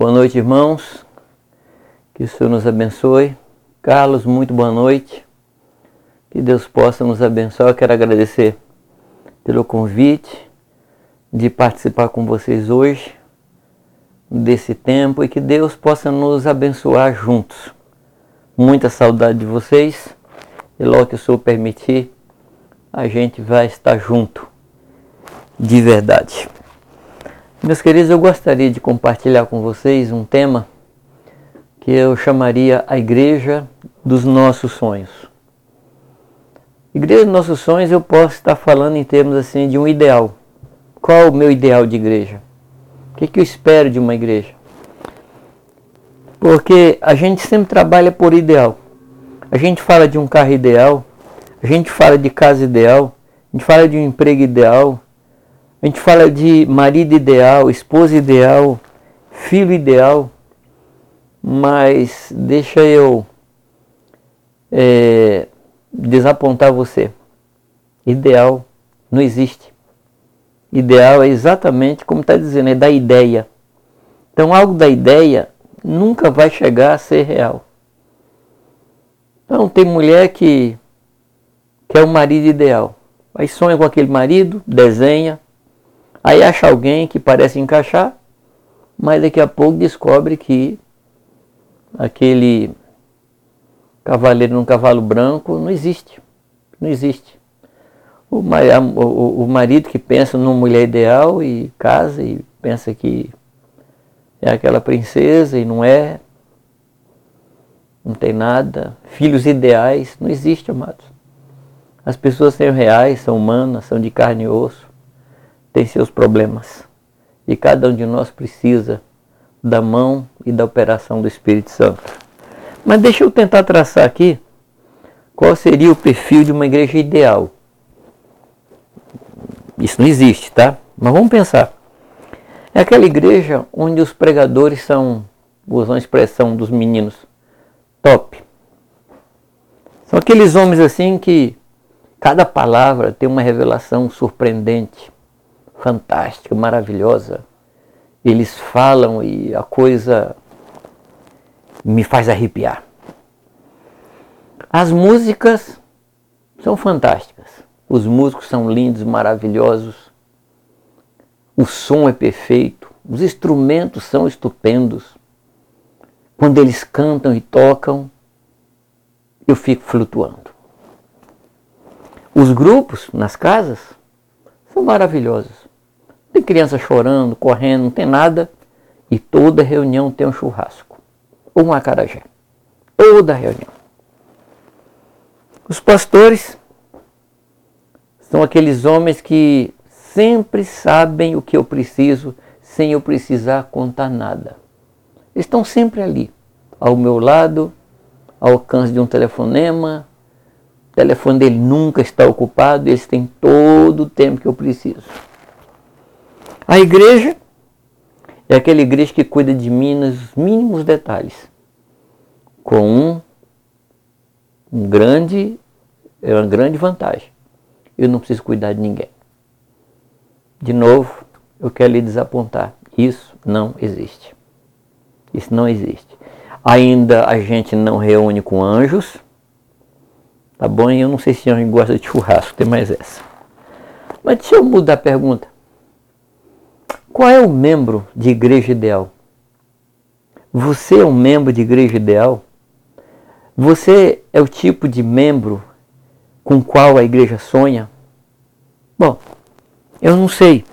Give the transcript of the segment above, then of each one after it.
Boa noite, irmãos. Que o Senhor nos abençoe. Carlos, muito boa noite. Que Deus possa nos abençoar. Eu quero agradecer pelo convite de participar com vocês hoje desse tempo e que Deus possa nos abençoar juntos. Muita saudade de vocês e logo que o Senhor permitir, a gente vai estar junto de verdade. Meus queridos, eu gostaria de compartilhar com vocês um tema que eu chamaria a Igreja dos Nossos Sonhos. Igreja dos Nossos Sonhos, eu posso estar falando em termos assim de um ideal. Qual o meu ideal de igreja? O que, que eu espero de uma igreja? Porque a gente sempre trabalha por ideal. A gente fala de um carro ideal, a gente fala de casa ideal, a gente fala de um emprego ideal, a gente fala de marido ideal, esposa ideal, filho ideal, mas deixa eu é, desapontar você. Ideal não existe. Ideal é exatamente como está dizendo, é da ideia. Então, algo da ideia nunca vai chegar a ser real. Então, tem mulher que quer um marido ideal. Aí sonha com aquele marido, desenha, Aí acha alguém que parece encaixar, mas daqui a pouco descobre que aquele cavaleiro num cavalo branco não existe. Não existe. O, o, o marido que pensa numa mulher ideal e casa e pensa que é aquela princesa e não é, não tem nada. Filhos ideais não existe, amados. As pessoas são reais, são humanas, são de carne e osso tem seus problemas. E cada um de nós precisa da mão e da operação do Espírito Santo. Mas deixa eu tentar traçar aqui qual seria o perfil de uma igreja ideal. Isso não existe, tá? Mas vamos pensar. É aquela igreja onde os pregadores são, usam a expressão dos meninos, top. São aqueles homens assim que cada palavra tem uma revelação surpreendente fantástica, maravilhosa. Eles falam e a coisa me faz arrepiar. As músicas são fantásticas. Os músicos são lindos, maravilhosos. O som é perfeito. Os instrumentos são estupendos. Quando eles cantam e tocam, eu fico flutuando. Os grupos nas casas são maravilhosos. Tem criança chorando, correndo, não tem nada. E toda reunião tem um churrasco. Ou um acarajé. Toda reunião. Os pastores são aqueles homens que sempre sabem o que eu preciso sem eu precisar contar nada. Estão sempre ali, ao meu lado, ao alcance de um telefonema. O telefone dele nunca está ocupado, eles têm todo o tempo que eu preciso. A igreja é aquela igreja que cuida de mim nos mínimos detalhes, com um, um grande, é uma grande vantagem. Eu não preciso cuidar de ninguém. De novo, eu quero lhe desapontar. Isso não existe. Isso não existe. Ainda a gente não reúne com anjos. Tá bom? E eu não sei se anjo gosta de churrasco, tem mais essa. Mas deixa eu mudar a pergunta. Qual é o membro de igreja ideal? Você é um membro de igreja ideal? Você é o tipo de membro com qual a igreja sonha? Bom, eu não sei.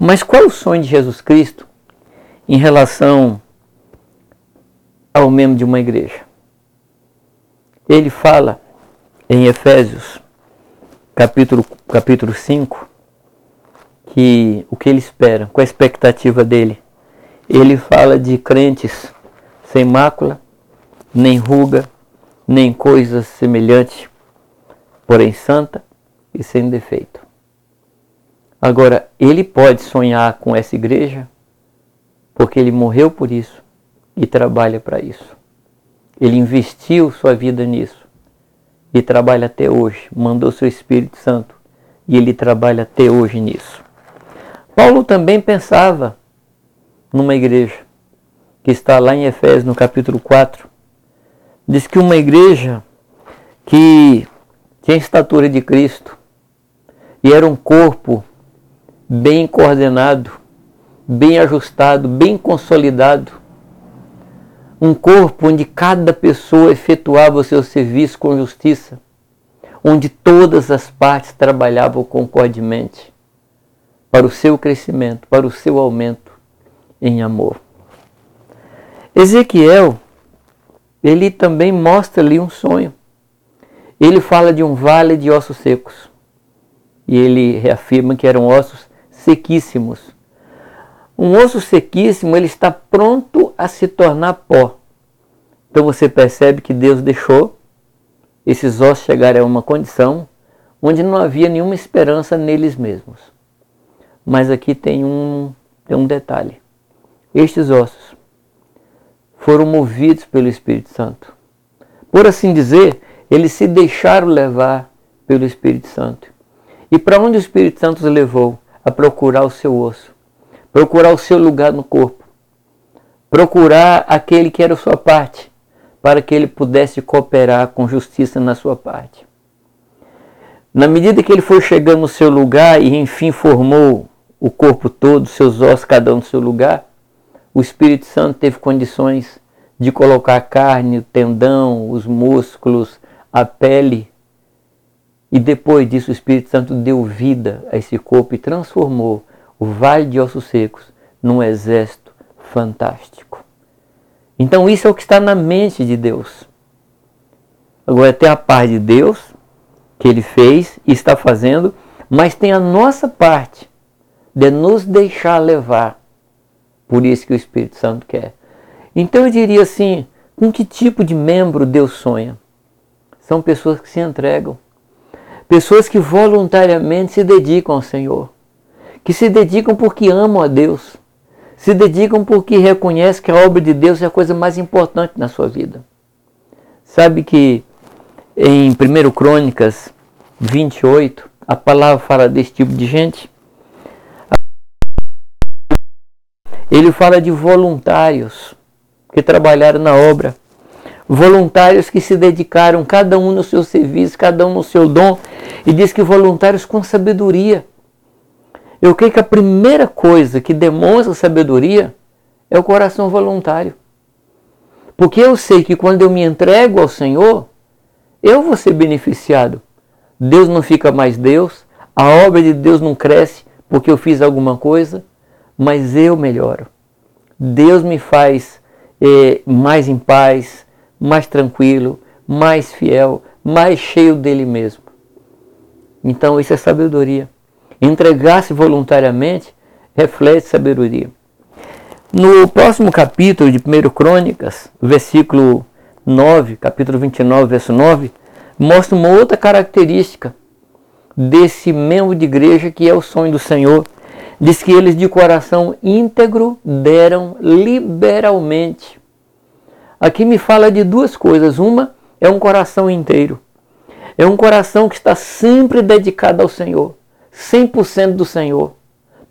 Mas qual é o sonho de Jesus Cristo em relação ao membro de uma igreja? Ele fala em Efésios, capítulo, capítulo 5, que o que ele espera, qual a expectativa dele. Ele fala de crentes sem mácula, nem ruga, nem coisa semelhante, porém santa e sem defeito. Agora, ele pode sonhar com essa igreja porque ele morreu por isso e trabalha para isso. Ele investiu sua vida nisso e trabalha até hoje, mandou seu Espírito Santo e ele trabalha até hoje nisso. Paulo também pensava numa igreja. que está lá em Efésios, no capítulo 4, diz que uma igreja que tinha estatura de Cristo e era um corpo bem coordenado, bem ajustado, bem consolidado, um corpo onde cada pessoa efetuava o seu serviço com justiça, onde todas as partes trabalhavam concordemente para o seu crescimento, para o seu aumento em amor. Ezequiel, ele também mostra ali um sonho. Ele fala de um vale de ossos secos. E ele reafirma que eram ossos sequíssimos. Um osso sequíssimo, ele está pronto a se tornar pó. Então você percebe que Deus deixou esses ossos chegarem a uma condição onde não havia nenhuma esperança neles mesmos. Mas aqui tem um, tem um detalhe. Estes ossos foram movidos pelo Espírito Santo. Por assim dizer, eles se deixaram levar pelo Espírito Santo. E para onde o Espírito Santo os levou? A procurar o seu osso, procurar o seu lugar no corpo, procurar aquele que era a sua parte, para que ele pudesse cooperar com justiça na sua parte. Na medida que ele foi chegando no seu lugar e enfim formou o corpo todo, seus ossos, cada um no seu lugar, o Espírito Santo teve condições de colocar a carne, o tendão, os músculos, a pele. E depois disso, o Espírito Santo deu vida a esse corpo e transformou o vale de ossos secos num exército fantástico. Então, isso é o que está na mente de Deus. Agora, tem a parte de Deus, que Ele fez e está fazendo, mas tem a nossa parte de nos deixar levar por isso que o Espírito Santo quer. Então eu diria assim: com que tipo de membro Deus sonha? São pessoas que se entregam, pessoas que voluntariamente se dedicam ao Senhor, que se dedicam porque amam a Deus, se dedicam porque reconhecem que a obra de Deus é a coisa mais importante na sua vida. Sabe que em 1 Crônicas 28, a palavra fala desse tipo de gente? Ele fala de voluntários que trabalharam na obra, voluntários que se dedicaram, cada um no seu serviço, cada um no seu dom, e diz que voluntários com sabedoria. Eu creio que a primeira coisa que demonstra sabedoria é o coração voluntário. Porque eu sei que quando eu me entrego ao Senhor, eu vou ser beneficiado. Deus não fica mais Deus, a obra de Deus não cresce porque eu fiz alguma coisa, mas eu melhoro. Deus me faz é, mais em paz, mais tranquilo, mais fiel, mais cheio dele mesmo. Então isso é sabedoria. Entregar-se voluntariamente reflete sabedoria. No próximo capítulo de 1 Crônicas, versículo 9, capítulo 29, verso 9, mostra uma outra característica desse membro de igreja que é o sonho do Senhor diz que eles de coração íntegro deram liberalmente. Aqui me fala de duas coisas. Uma é um coração inteiro. É um coração que está sempre dedicado ao Senhor, 100% do Senhor,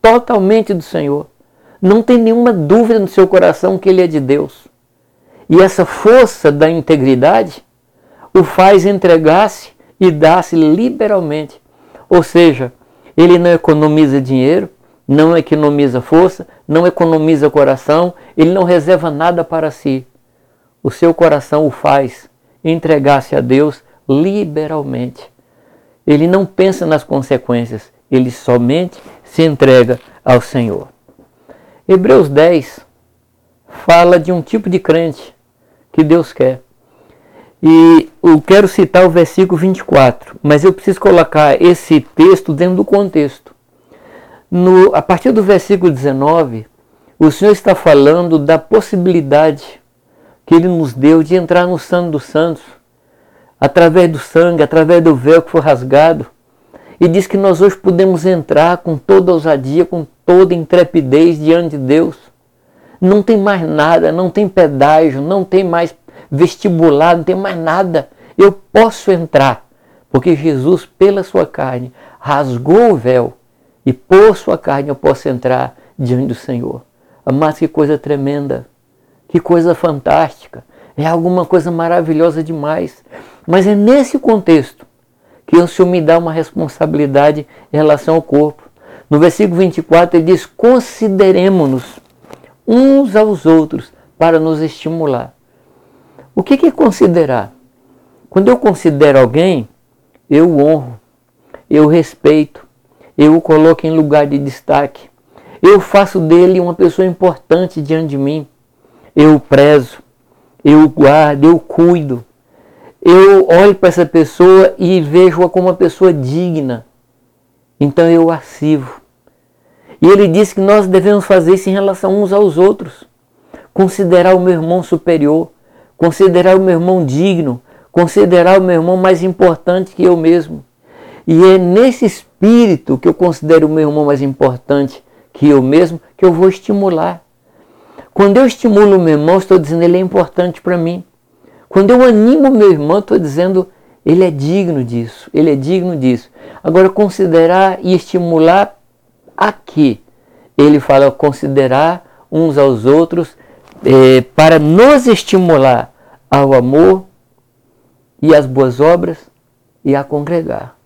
totalmente do Senhor. Não tem nenhuma dúvida no seu coração que ele é de Deus. E essa força da integridade o faz entregar-se e dar-se liberalmente. Ou seja, ele não economiza dinheiro, não economiza força, não economiza coração, ele não reserva nada para si. O seu coração o faz entregar-se a Deus liberalmente. Ele não pensa nas consequências, ele somente se entrega ao Senhor. Hebreus 10 fala de um tipo de crente que Deus quer. E eu quero citar o versículo 24, mas eu preciso colocar esse texto dentro do contexto. No, a partir do versículo 19, o Senhor está falando da possibilidade que Ele nos deu de entrar no Santo dos Santos, através do sangue, através do véu que foi rasgado. E diz que nós hoje podemos entrar com toda ousadia, com toda intrepidez diante de Deus. Não tem mais nada, não tem pedágio, não tem mais vestibular, não tem mais nada. Eu posso entrar, porque Jesus, pela sua carne, rasgou o véu e por sua carne eu posso entrar diante do Senhor. Mas que coisa tremenda Que coisa fantástica. É alguma coisa maravilhosa demais. Mas é nesse contexto que o Senhor me dá uma responsabilidade em relação ao corpo. No versículo 24 ele diz: consideremos-nos uns aos outros para nos estimular. O que é considerar? Quando eu considero alguém, eu honro, eu respeito, eu o coloco em lugar de destaque, eu faço dele uma pessoa importante diante de mim, eu o prezo, eu o guardo, eu o cuido, eu olho para essa pessoa e vejo-a como uma pessoa digna, então eu a sirvo. E ele disse que nós devemos fazer isso em relação uns aos outros. Considerar o meu irmão superior, considerar o meu irmão digno, considerar o meu irmão mais importante que eu mesmo. E é nesse espírito que eu considero o meu irmão mais importante que eu mesmo que eu vou estimular. Quando eu estimulo o meu irmão, estou dizendo ele é importante para mim. Quando eu animo o meu irmão, estou dizendo ele é digno disso, ele é digno disso. Agora, considerar e estimular aqui, ele fala considerar uns aos outros eh, para nos estimular ao amor e às boas obras e a congregar.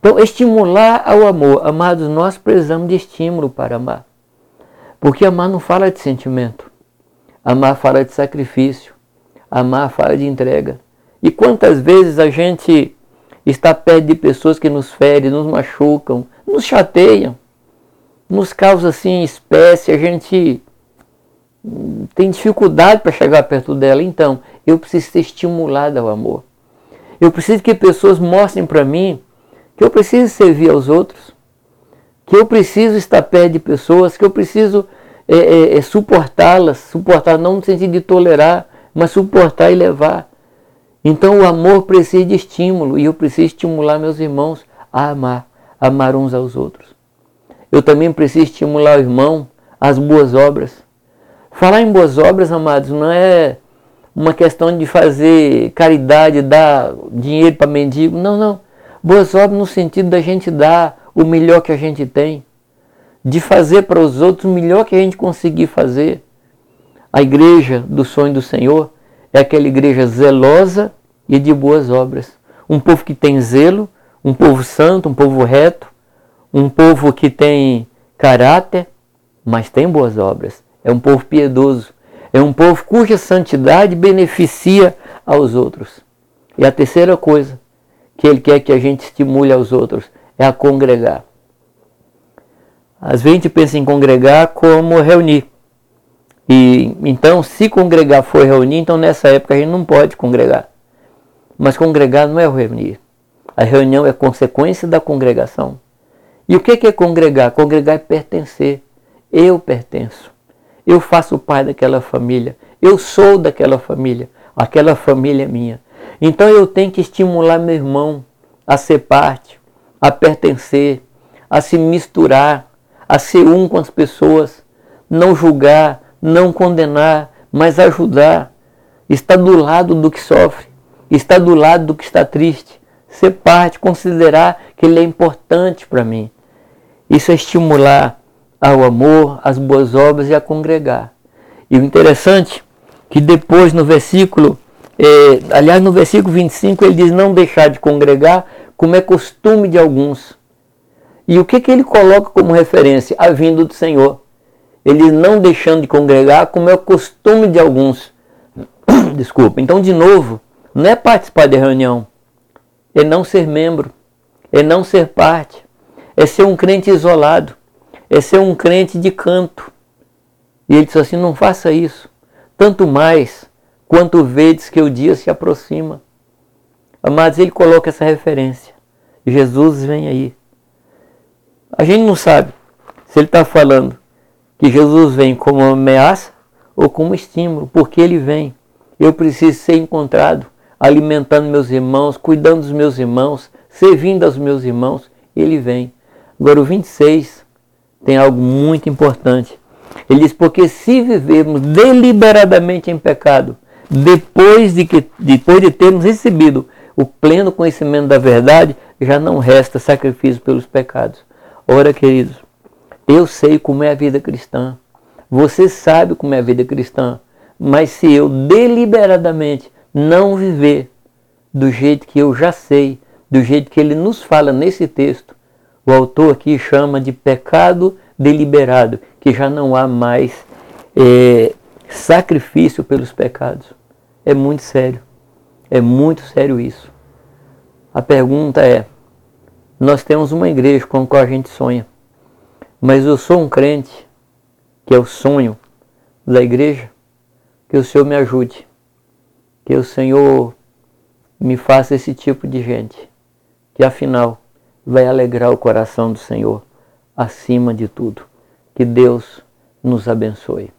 Então, estimular ao amor. Amados, nós precisamos de estímulo para amar. Porque amar não fala de sentimento. Amar fala de sacrifício. Amar fala de entrega. E quantas vezes a gente está perto de pessoas que nos ferem, nos machucam, nos chateiam, nos causa assim espécie, a gente tem dificuldade para chegar perto dela. Então, eu preciso ser estimulado ao amor. Eu preciso que pessoas mostrem para mim que eu preciso servir aos outros, que eu preciso estar perto de pessoas, que eu preciso é, é, é, suportá-las, suportar não no sentido de tolerar, mas suportar e levar. Então o amor precisa de estímulo e eu preciso estimular meus irmãos a amar, amar uns aos outros. Eu também preciso estimular o irmão às boas obras. Falar em boas obras, amados, não é uma questão de fazer caridade, dar dinheiro para mendigo. Não, não. Boas obras no sentido da gente dar o melhor que a gente tem, de fazer para os outros o melhor que a gente conseguir fazer. A igreja do sonho do Senhor é aquela igreja zelosa e de boas obras. Um povo que tem zelo, um povo santo, um povo reto, um povo que tem caráter, mas tem boas obras. É um povo piedoso, é um povo cuja santidade beneficia aos outros. E a terceira coisa que ele quer que a gente estimule aos outros é a congregar. Às vezes a gente pensa em congregar como reunir. E então, se congregar for reunir, então nessa época a gente não pode congregar. Mas congregar não é o reunir. A reunião é consequência da congregação. E o que é congregar? Congregar é pertencer. Eu pertenço. Eu faço parte daquela família. Eu sou daquela família. Aquela família é minha. Então eu tenho que estimular meu irmão a ser parte, a pertencer, a se misturar, a ser um com as pessoas, não julgar, não condenar, mas ajudar, estar do lado do que sofre, estar do lado do que está triste, ser parte, considerar que ele é importante para mim. Isso é estimular ao amor, às boas obras e a congregar. E o interessante que depois no versículo, é, aliás no versículo 25 ele diz não deixar de congregar como é costume de alguns. E o que, que ele coloca como referência? A vinda do Senhor. Ele não deixando de congregar como é costume de alguns. Desculpa. Então, de novo, não é participar da reunião, é não ser membro, é não ser parte, é ser um crente isolado é ser um crente de canto. E ele diz assim: não faça isso. Tanto mais quanto vedes que o dia se aproxima. Amados, ele coloca essa referência. Jesus vem aí. A gente não sabe se ele está falando que Jesus vem como ameaça ou como estímulo, porque ele vem. Eu preciso ser encontrado, alimentando meus irmãos, cuidando dos meus irmãos, servindo aos meus irmãos. Ele vem. Agora o 26 tem algo muito importante. Ele diz: porque se vivermos deliberadamente em pecado, depois de, que, depois de termos recebido o pleno conhecimento da verdade, já não resta sacrifício pelos pecados. Ora, queridos, eu sei como é a vida cristã. Você sabe como é a vida cristã. Mas se eu deliberadamente não viver do jeito que eu já sei, do jeito que ele nos fala nesse texto, o autor aqui chama de pecado deliberado, que já não há mais é, sacrifício pelos pecados. É muito sério. É muito sério isso. A pergunta é: nós temos uma igreja com a qual a gente sonha, mas eu sou um crente, que é o sonho da igreja, que o Senhor me ajude, que o Senhor me faça esse tipo de gente, que afinal vai alegrar o coração do Senhor acima de tudo. Que Deus nos abençoe.